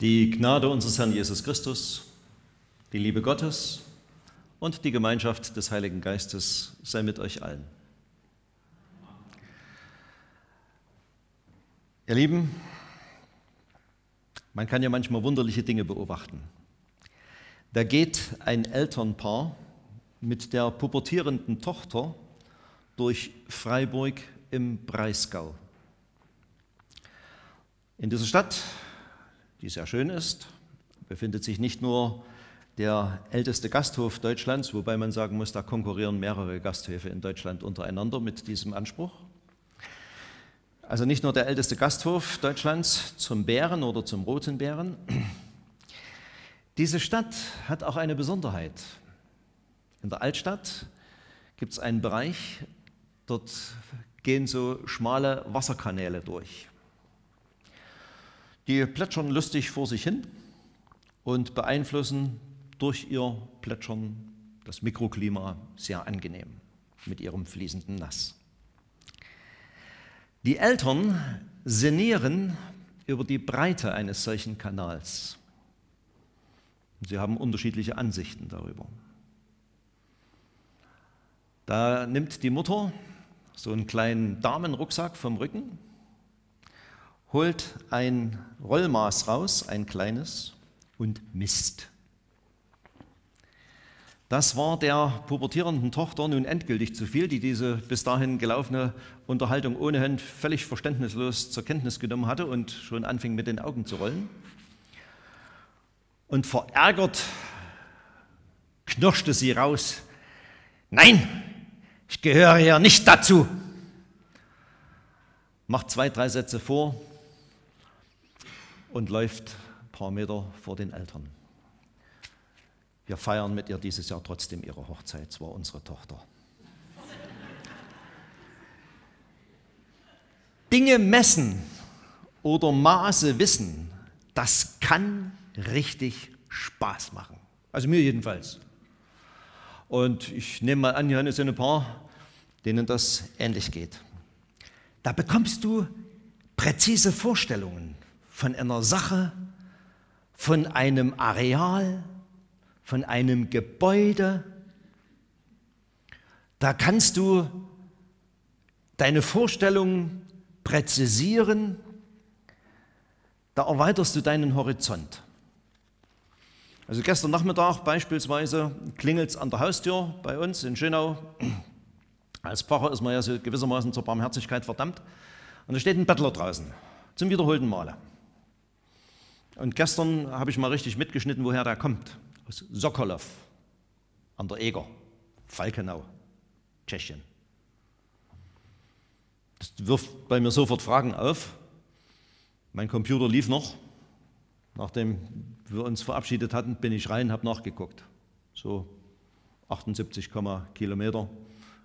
Die Gnade unseres Herrn Jesus Christus, die Liebe Gottes und die Gemeinschaft des Heiligen Geistes sei mit euch allen. Ihr Lieben, man kann ja manchmal wunderliche Dinge beobachten. Da geht ein Elternpaar mit der pubertierenden Tochter durch Freiburg im Breisgau. In dieser Stadt, die sehr schön ist, befindet sich nicht nur der älteste Gasthof Deutschlands, wobei man sagen muss, da konkurrieren mehrere Gasthöfe in Deutschland untereinander mit diesem Anspruch. Also nicht nur der älteste Gasthof Deutschlands zum Bären oder zum roten Bären. Diese Stadt hat auch eine Besonderheit. In der Altstadt gibt es einen Bereich, dort gehen so schmale Wasserkanäle durch. Die plätschern lustig vor sich hin und beeinflussen durch ihr Plätschern das Mikroklima sehr angenehm mit ihrem fließenden Nass. Die Eltern sinnieren über die Breite eines solchen Kanals. Sie haben unterschiedliche Ansichten darüber. Da nimmt die Mutter so einen kleinen Damenrucksack vom Rücken, holt ein Rollmaß raus, ein kleines, und misst. Das war der pubertierenden Tochter nun endgültig zu viel, die diese bis dahin gelaufene Unterhaltung ohnehin völlig verständnislos zur Kenntnis genommen hatte und schon anfing mit den Augen zu rollen. Und verärgert knirschte sie raus, nein, ich gehöre hier nicht dazu. Macht zwei, drei Sätze vor und läuft ein paar Meter vor den Eltern. Wir feiern mit ihr dieses Jahr trotzdem ihre Hochzeit, es war unsere Tochter. Dinge messen oder Maße wissen, das kann richtig Spaß machen. Also mir jedenfalls. Und ich nehme mal an, hier sind ein paar, denen das ähnlich geht. Da bekommst du präzise Vorstellungen von einer Sache, von einem Areal, von einem Gebäude. Da kannst du deine Vorstellungen präzisieren, da erweiterst du deinen Horizont. Also gestern Nachmittag beispielsweise klingelt es an der Haustür bei uns in Schönau. Als Pfarrer ist man ja so gewissermaßen zur Barmherzigkeit verdammt. Und da steht ein Bettler draußen, zum wiederholten Male. Und gestern habe ich mal richtig mitgeschnitten, woher der kommt aus Sokolov an der Eger, Falkenau, Tschechien. Das wirft bei mir sofort Fragen auf. Mein Computer lief noch. Nachdem wir uns verabschiedet hatten, bin ich rein, habe nachgeguckt. So 78, Kilometer,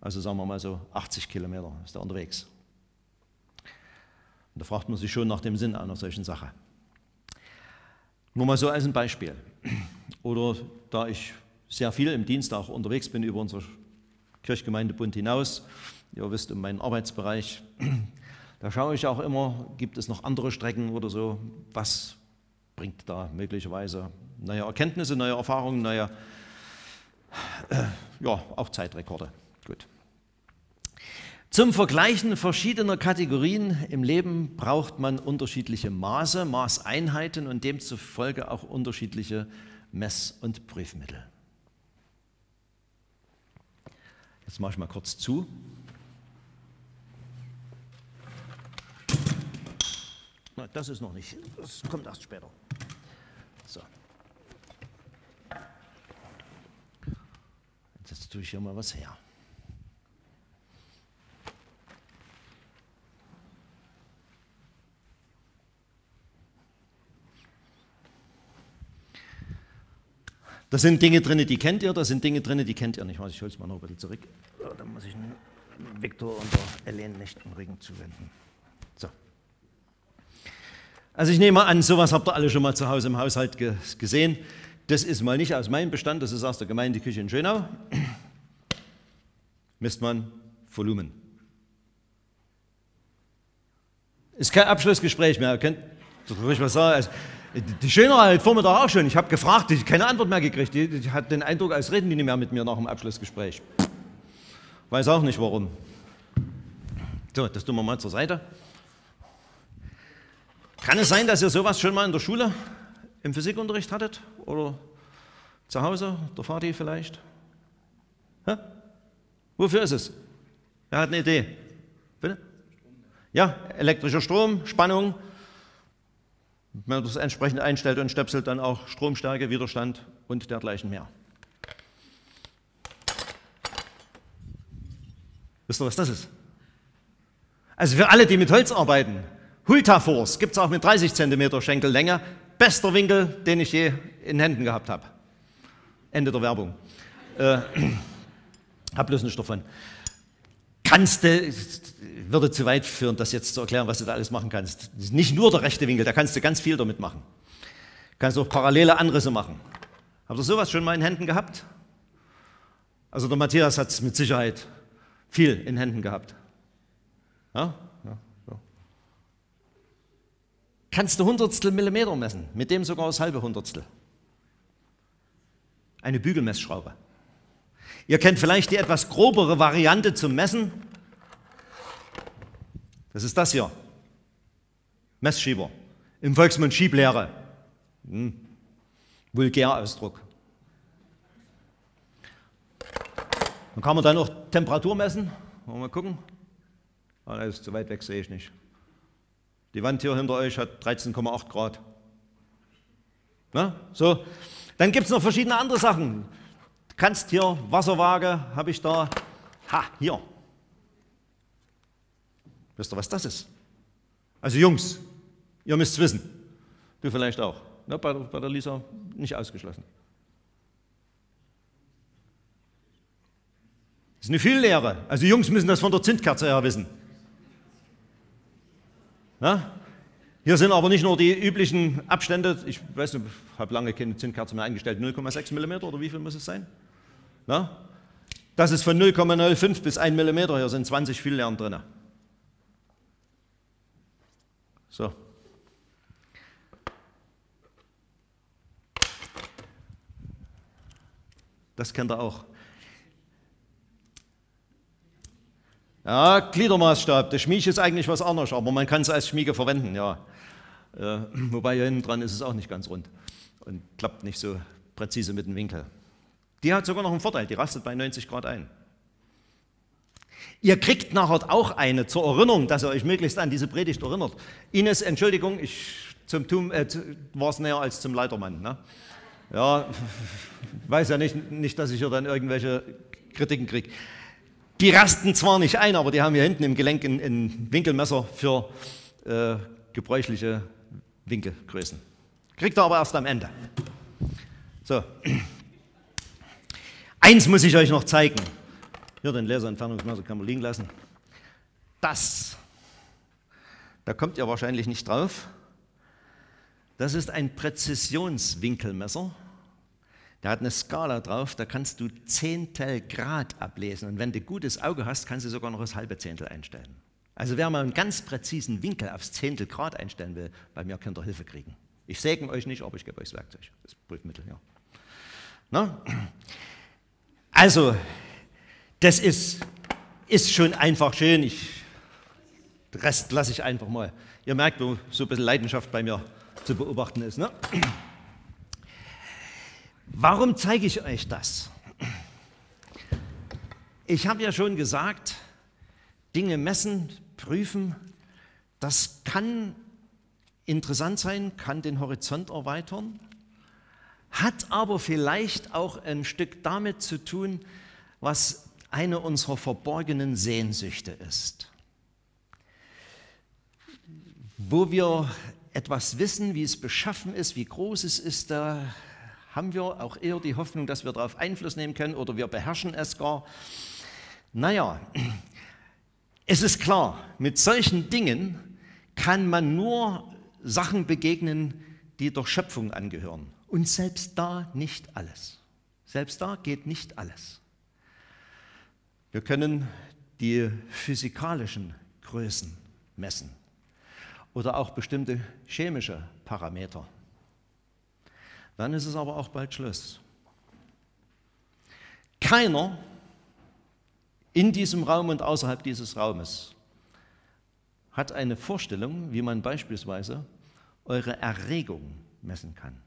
also sagen wir mal so 80 Kilometer ist er unterwegs. Und da fragt man sich schon nach dem Sinn einer solchen Sache. Nur mal so als ein Beispiel. Oder da ich sehr viel im Dienst auch unterwegs bin über unsere Kirchgemeindebund hinaus, ihr wisst um meinen Arbeitsbereich, da schaue ich auch immer, gibt es noch andere Strecken oder so, was bringt da möglicherweise neue Erkenntnisse, neue Erfahrungen, neue, äh, ja, auch Zeitrekorde. Zum Vergleichen verschiedener Kategorien im Leben braucht man unterschiedliche Maße, Maßeinheiten und demzufolge auch unterschiedliche Mess- und Prüfmittel. Jetzt mache ich mal kurz zu. Das ist noch nicht, das kommt erst später. So. Jetzt tue ich hier mal was her. Da sind Dinge drin, die kennt ihr, da sind Dinge drin, die kennt ihr nicht. Ich hole es mal noch ein bisschen zurück. So, dann muss ich Viktor und der Ellen nicht den Rücken zuwenden. So. Also ich nehme an, sowas habt ihr alle schon mal zu Hause im Haushalt gesehen. Das ist mal nicht aus meinem Bestand, das ist aus der Gemeindeküche in Schönau. Misst man Volumen. Ist kein Abschlussgespräch mehr, ihr könnt ruhig was sagen. Also Die Schöne war heute Vormittag auch schon. Ich habe gefragt, ich keine Antwort mehr gekriegt. Die, die hat den Eindruck, als reden die nicht mehr mit mir nach dem Abschlussgespräch. Weiß auch nicht warum. So, das tun wir mal zur Seite. Kann es sein, dass ihr sowas schon mal in der Schule im Physikunterricht hattet? Oder zu Hause, der Vati vielleicht? Hä? Wofür ist es? Wer hat eine Idee? Bitte? Ja, elektrischer Strom, Spannung. Wenn man das entsprechend einstellt und stöpselt, dann auch Stromstärke, Widerstand und dergleichen mehr. Wisst ihr, was das ist? Also für alle, die mit Holz arbeiten, Hultafors gibt es auch mit 30 cm Schenkellänge. Bester Winkel, den ich je in Händen gehabt habe. Ende der Werbung. Äh, hab bloß nicht davon. Kannst du, würde zu weit führen, das jetzt zu erklären, was du da alles machen kannst. Nicht nur der rechte Winkel, da kannst du ganz viel damit machen. Kannst auch parallele Anrisse machen. Habt ihr sowas schon mal in Händen gehabt? Also der Matthias hat es mit Sicherheit viel in Händen gehabt. Ja? ja so. Kannst du Hundertstel Millimeter messen, mit dem sogar das halbe Hundertstel. Eine Bügelmessschraube. Ihr kennt vielleicht die etwas grobere Variante zum Messen. Das ist das hier. Messschieber. Im Volksmund Schieblehre. Hm. Vulgärausdruck. Dann kann man dann auch Temperatur messen. Mal gucken. Ah, das ist zu weit weg, sehe ich nicht. Die Wand hier hinter euch hat 13,8 Grad. Na, so. Dann gibt es noch verschiedene andere Sachen. Kannst hier, Wasserwaage habe ich da. Ha, hier. Wisst ihr, was das ist? Also Jungs, ihr müsst es wissen. Du vielleicht auch. Na, bei, bei der Lisa nicht ausgeschlossen. Das ist eine Fühllehre. Also Jungs müssen das von der Zündkerze her wissen. Na? Hier sind aber nicht nur die üblichen Abstände, ich weiß nicht, habe lange keine Zündkerze mehr eingestellt, 0,6 mm oder wie viel muss es sein? Na? Das ist von 0,05 bis 1 mm, hier sind 20 Fülllehren drin. So. Das kennt ihr auch. Ja, Gliedermaßstab, der Schmieg ist eigentlich was anderes, aber man kann es als Schmiege verwenden, ja. Äh, wobei hier hinten dran ist es auch nicht ganz rund und klappt nicht so präzise mit dem Winkel. Die hat sogar noch einen Vorteil, die rastet bei 90 Grad ein. Ihr kriegt nachher auch eine zur Erinnerung, dass ihr euch möglichst an diese Predigt erinnert. Ines, Entschuldigung, ich äh, war es näher als zum Leitermann. Ne? Ja, weiß ja nicht, nicht, dass ich hier dann irgendwelche Kritiken kriege. Die rasten zwar nicht ein, aber die haben hier hinten im Gelenk ein, ein Winkelmesser für äh, gebräuchliche Winkelgrößen. Kriegt er aber erst am Ende. So. Eins muss ich euch noch zeigen. Hier den Laserentfernungsmesser kann man liegen lassen. Das, da kommt ihr wahrscheinlich nicht drauf. Das ist ein Präzisionswinkelmesser. Der hat eine Skala drauf, da kannst du Zehntel Grad ablesen. Und wenn du gutes Auge hast, kannst du sogar noch das halbe Zehntel einstellen. Also wer mal einen ganz präzisen Winkel aufs Zehntel Grad einstellen will, bei mir könnt ihr Hilfe kriegen. Ich segne euch nicht, aber ich gebe euch das Werkzeug, das Prüfmittel. Ja. Na? Also, das ist, ist schon einfach schön. Ich, den Rest lasse ich einfach mal. Ihr merkt, wo so ein bisschen Leidenschaft bei mir zu beobachten ist. Ne? Warum zeige ich euch das? Ich habe ja schon gesagt, Dinge messen, prüfen, das kann interessant sein, kann den Horizont erweitern, hat aber vielleicht auch ein Stück damit zu tun, was eine unserer verborgenen Sehnsüchte ist. Wo wir etwas wissen, wie es beschaffen ist, wie groß es ist, da haben wir auch eher die Hoffnung, dass wir darauf Einfluss nehmen können oder wir beherrschen es gar. Naja, es ist klar, mit solchen Dingen kann man nur Sachen begegnen, die der Schöpfung angehören. Und selbst da nicht alles. Selbst da geht nicht alles. Wir können die physikalischen Größen messen oder auch bestimmte chemische Parameter. dann ist es aber auch bald Schluss. Keiner in diesem Raum und außerhalb dieses Raumes hat eine Vorstellung, wie man beispielsweise eure Erregung messen kann.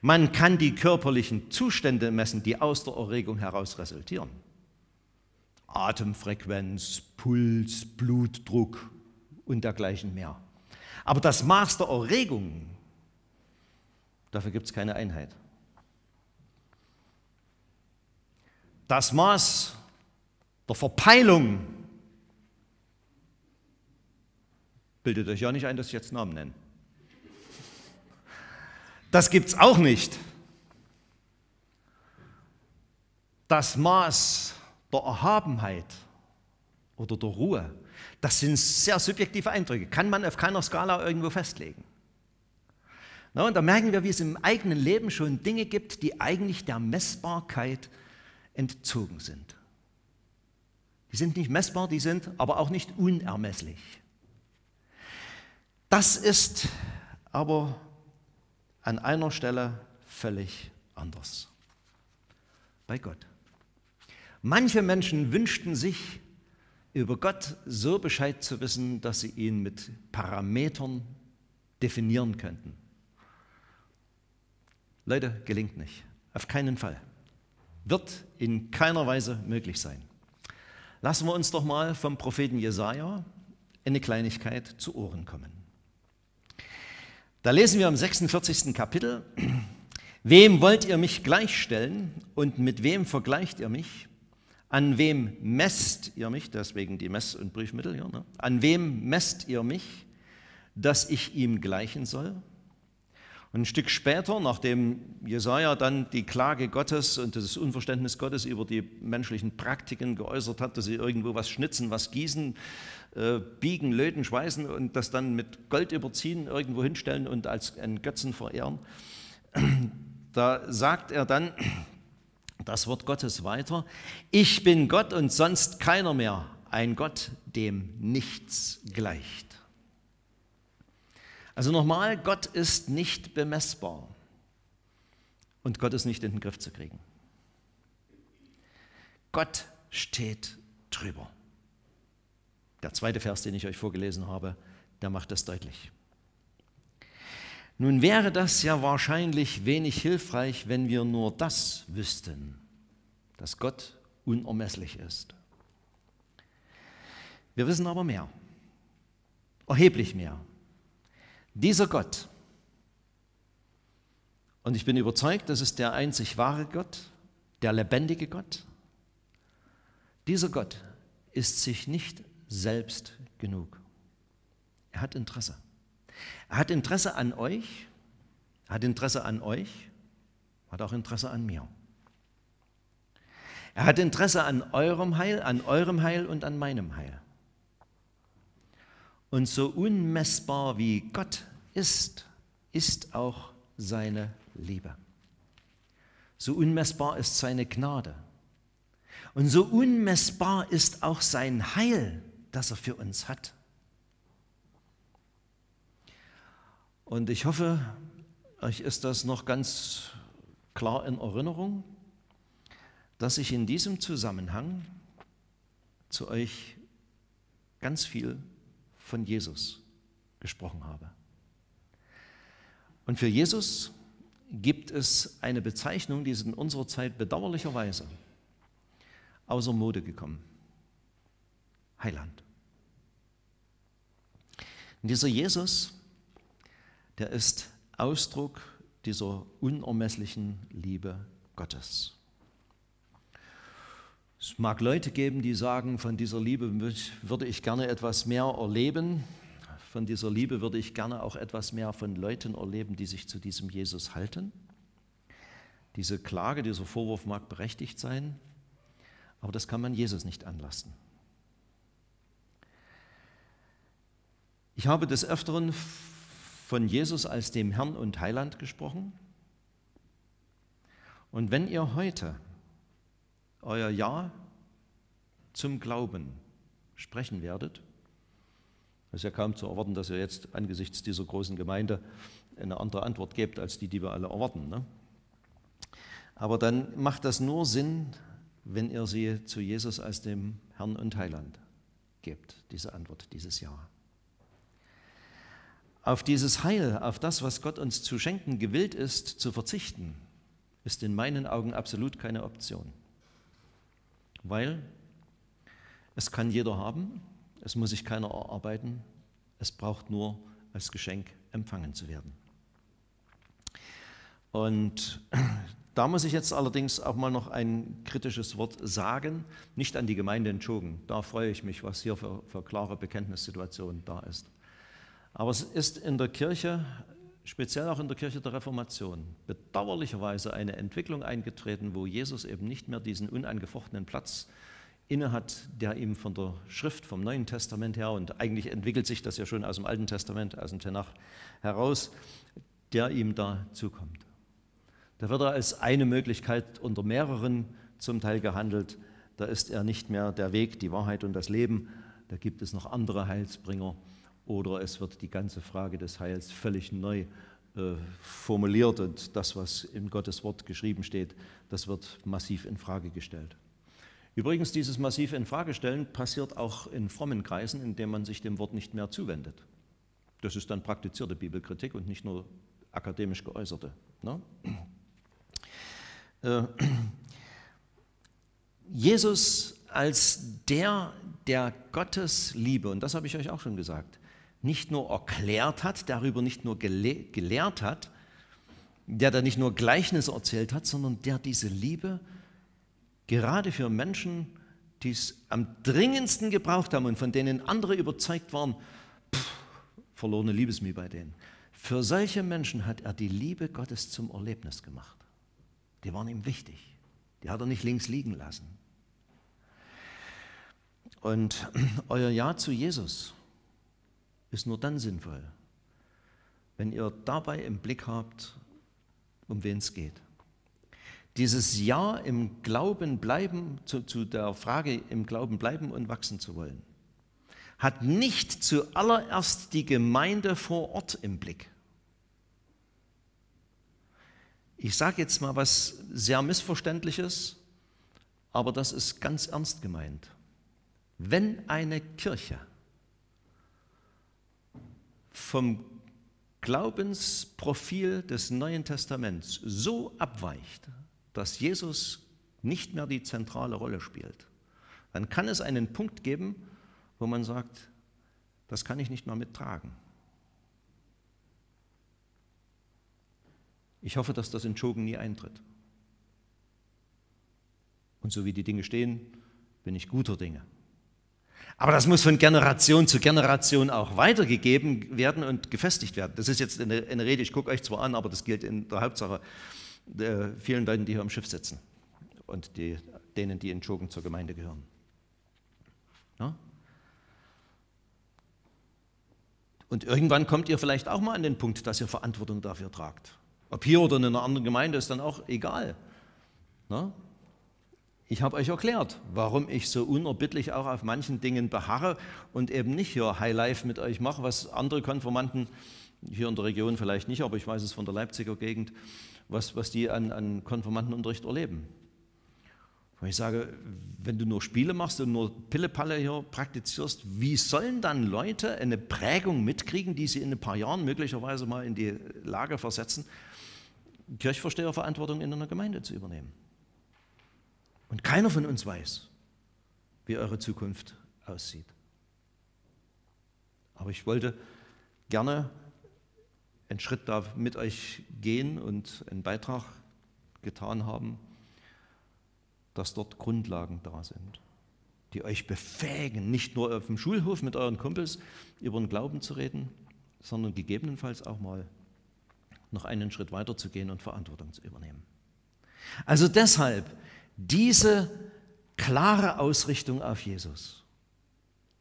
Man kann die körperlichen Zustände messen, die aus der Erregung heraus resultieren. Atemfrequenz, Puls, Blutdruck und dergleichen mehr. Aber das Maß der Erregung, dafür gibt es keine Einheit. Das Maß der Verpeilung, bildet euch ja nicht ein, dass ich jetzt Namen nenne. Das gibt es auch nicht. Das Maß der Erhabenheit oder der Ruhe, das sind sehr subjektive Eindrücke, kann man auf keiner Skala irgendwo festlegen. Na, und da merken wir, wie es im eigenen Leben schon Dinge gibt, die eigentlich der Messbarkeit entzogen sind. Die sind nicht messbar, die sind aber auch nicht unermesslich. Das ist aber an einer Stelle völlig anders. Bei Gott. Manche Menschen wünschten sich, über Gott so Bescheid zu wissen, dass sie ihn mit Parametern definieren könnten. Leute, gelingt nicht. Auf keinen Fall. Wird in keiner Weise möglich sein. Lassen wir uns doch mal vom Propheten Jesaja eine Kleinigkeit zu Ohren kommen. Da lesen wir im 46. Kapitel: Wem wollt ihr mich gleichstellen und mit wem vergleicht ihr mich? An wem messt ihr mich? Deswegen die Mess- und Briefmittel hier. Ne? An wem messt ihr mich, dass ich ihm gleichen soll? Und ein Stück später, nachdem Jesaja dann die Klage Gottes und das Unverständnis Gottes über die menschlichen Praktiken geäußert hat, dass sie irgendwo was schnitzen, was gießen, äh, biegen, löten, schweißen und das dann mit Gold überziehen, irgendwo hinstellen und als einen Götzen verehren, da sagt er dann, das Wort Gottes weiter, ich bin Gott und sonst keiner mehr, ein Gott, dem nichts gleicht. Also nochmal, Gott ist nicht bemessbar und Gott ist nicht in den Griff zu kriegen. Gott steht drüber. Der zweite Vers, den ich euch vorgelesen habe, der macht das deutlich. Nun wäre das ja wahrscheinlich wenig hilfreich, wenn wir nur das wüssten, dass Gott unermesslich ist. Wir wissen aber mehr, erheblich mehr. Dieser Gott, und ich bin überzeugt, das ist der einzig wahre Gott, der lebendige Gott, dieser Gott ist sich nicht selbst genug. Er hat Interesse. Er hat Interesse an euch, hat Interesse an euch, hat auch Interesse an mir. Er hat Interesse an eurem Heil, an eurem Heil und an meinem Heil. Und so unmessbar wie Gott ist, ist auch seine Liebe. So unmessbar ist seine Gnade. Und so unmessbar ist auch sein Heil, das er für uns hat. Und ich hoffe, euch ist das noch ganz klar in Erinnerung, dass ich in diesem Zusammenhang zu euch ganz viel von Jesus gesprochen habe. Und für Jesus gibt es eine Bezeichnung, die ist in unserer Zeit bedauerlicherweise außer Mode gekommen. Heiland. Und dieser Jesus, der ist Ausdruck dieser unermesslichen Liebe Gottes. Es mag Leute geben, die sagen, von dieser Liebe würde ich gerne etwas mehr erleben. Von dieser Liebe würde ich gerne auch etwas mehr von Leuten erleben, die sich zu diesem Jesus halten. Diese Klage, dieser Vorwurf mag berechtigt sein, aber das kann man Jesus nicht anlassen. Ich habe des Öfteren von Jesus als dem Herrn und Heiland gesprochen. Und wenn ihr heute euer Ja zum Glauben sprechen werdet, ist ja kaum zu erwarten, dass ihr jetzt angesichts dieser großen Gemeinde eine andere Antwort gebt, als die, die wir alle erwarten. Ne? Aber dann macht das nur Sinn, wenn ihr sie zu Jesus als dem Herrn und Heiland gebt, diese Antwort, dieses Ja. Auf dieses Heil, auf das, was Gott uns zu schenken gewillt ist, zu verzichten, ist in meinen Augen absolut keine Option. Weil es kann jeder haben, es muss sich keiner erarbeiten, es braucht nur als Geschenk empfangen zu werden. Und da muss ich jetzt allerdings auch mal noch ein kritisches Wort sagen, nicht an die Gemeinde in Schogen. Da freue ich mich, was hier für, für klare Bekenntnissituation da ist. Aber es ist in der Kirche, speziell auch in der Kirche der Reformation, bedauerlicherweise eine Entwicklung eingetreten, wo Jesus eben nicht mehr diesen unangefochtenen Platz innehat, der ihm von der Schrift, vom Neuen Testament her, und eigentlich entwickelt sich das ja schon aus dem Alten Testament, aus dem Tenach heraus, der ihm da zukommt. Da wird er als eine Möglichkeit unter mehreren zum Teil gehandelt. Da ist er nicht mehr der Weg, die Wahrheit und das Leben. Da gibt es noch andere Heilsbringer. Oder es wird die ganze Frage des Heils völlig neu äh, formuliert und das, was in Gottes Wort geschrieben steht, das wird massiv in Frage gestellt. Übrigens, dieses massiv in Frage stellen passiert auch in frommen Kreisen, indem man sich dem Wort nicht mehr zuwendet. Das ist dann praktizierte Bibelkritik und nicht nur akademisch geäußerte. Ne? Äh, Jesus als der, der Gottes Liebe, und das habe ich euch auch schon gesagt, nicht nur erklärt hat, darüber nicht nur gelehrt hat, der da nicht nur Gleichnisse erzählt hat, sondern der diese Liebe gerade für Menschen, die es am dringendsten gebraucht haben und von denen andere überzeugt waren, pff, verlorene Liebesmühe bei denen. Für solche Menschen hat er die Liebe Gottes zum Erlebnis gemacht. Die waren ihm wichtig. Die hat er nicht links liegen lassen. Und euer Ja zu Jesus ist nur dann sinnvoll, wenn ihr dabei im Blick habt, um wen es geht. Dieses Ja im Glauben bleiben, zu, zu der Frage im Glauben bleiben und wachsen zu wollen, hat nicht zuallererst die Gemeinde vor Ort im Blick. Ich sage jetzt mal was sehr Missverständliches, aber das ist ganz ernst gemeint. Wenn eine Kirche vom Glaubensprofil des Neuen Testaments so abweicht, dass Jesus nicht mehr die zentrale Rolle spielt, dann kann es einen Punkt geben, wo man sagt, das kann ich nicht mehr mittragen. Ich hoffe, dass das in Chogen nie eintritt. Und so wie die Dinge stehen, bin ich guter Dinge. Aber das muss von Generation zu Generation auch weitergegeben werden und gefestigt werden. Das ist jetzt eine, eine Rede, ich gucke euch zwar an, aber das gilt in der Hauptsache der vielen Leuten, die hier im Schiff sitzen und die, denen, die in Chogen zur Gemeinde gehören. Ja? Und irgendwann kommt ihr vielleicht auch mal an den Punkt, dass ihr Verantwortung dafür tragt. Ob hier oder in einer anderen Gemeinde ist dann auch egal. Na? Ich habe euch erklärt, warum ich so unerbittlich auch auf manchen Dingen beharre und eben nicht hier Highlife mit euch mache, was andere Konformanten hier in der Region vielleicht nicht, aber ich weiß es von der Leipziger Gegend, was, was die an, an Konformantenunterricht erleben. Und ich sage, wenn du nur Spiele machst und nur Pillepalle hier praktizierst, wie sollen dann Leute eine Prägung mitkriegen, die sie in ein paar Jahren möglicherweise mal in die Lage versetzen, Kirchvorsteherverantwortung in einer Gemeinde zu übernehmen? Und keiner von uns weiß, wie eure Zukunft aussieht. Aber ich wollte gerne einen Schritt da mit euch gehen und einen Beitrag getan haben, dass dort Grundlagen da sind, die euch befähigen, nicht nur auf dem Schulhof mit euren Kumpels über den Glauben zu reden, sondern gegebenenfalls auch mal noch einen Schritt weiter zu gehen und Verantwortung zu übernehmen. Also deshalb diese klare Ausrichtung auf Jesus.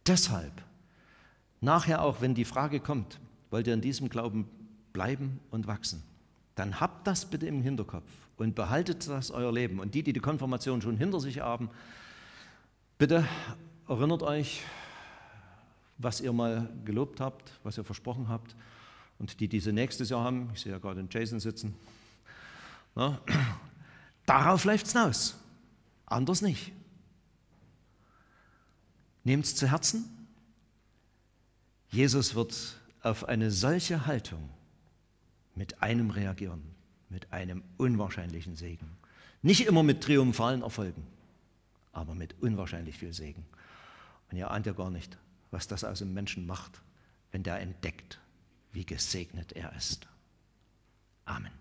Deshalb, nachher auch, wenn die Frage kommt, wollt ihr in diesem Glauben bleiben und wachsen, dann habt das bitte im Hinterkopf und behaltet das euer Leben. Und die, die die Konfirmation schon hinter sich haben, bitte erinnert euch, was ihr mal gelobt habt, was ihr versprochen habt. Und die diese nächstes Jahr haben, ich sehe ja gerade den Jason sitzen, na, darauf läuft es hinaus. Anders nicht. Nehmt es zu Herzen. Jesus wird auf eine solche Haltung mit einem reagieren, mit einem unwahrscheinlichen Segen. Nicht immer mit triumphalen Erfolgen, aber mit unwahrscheinlich viel Segen. Und ihr ahnt ja gar nicht, was das aus dem Menschen macht, wenn der entdeckt, wie gesegnet er ist. Amen.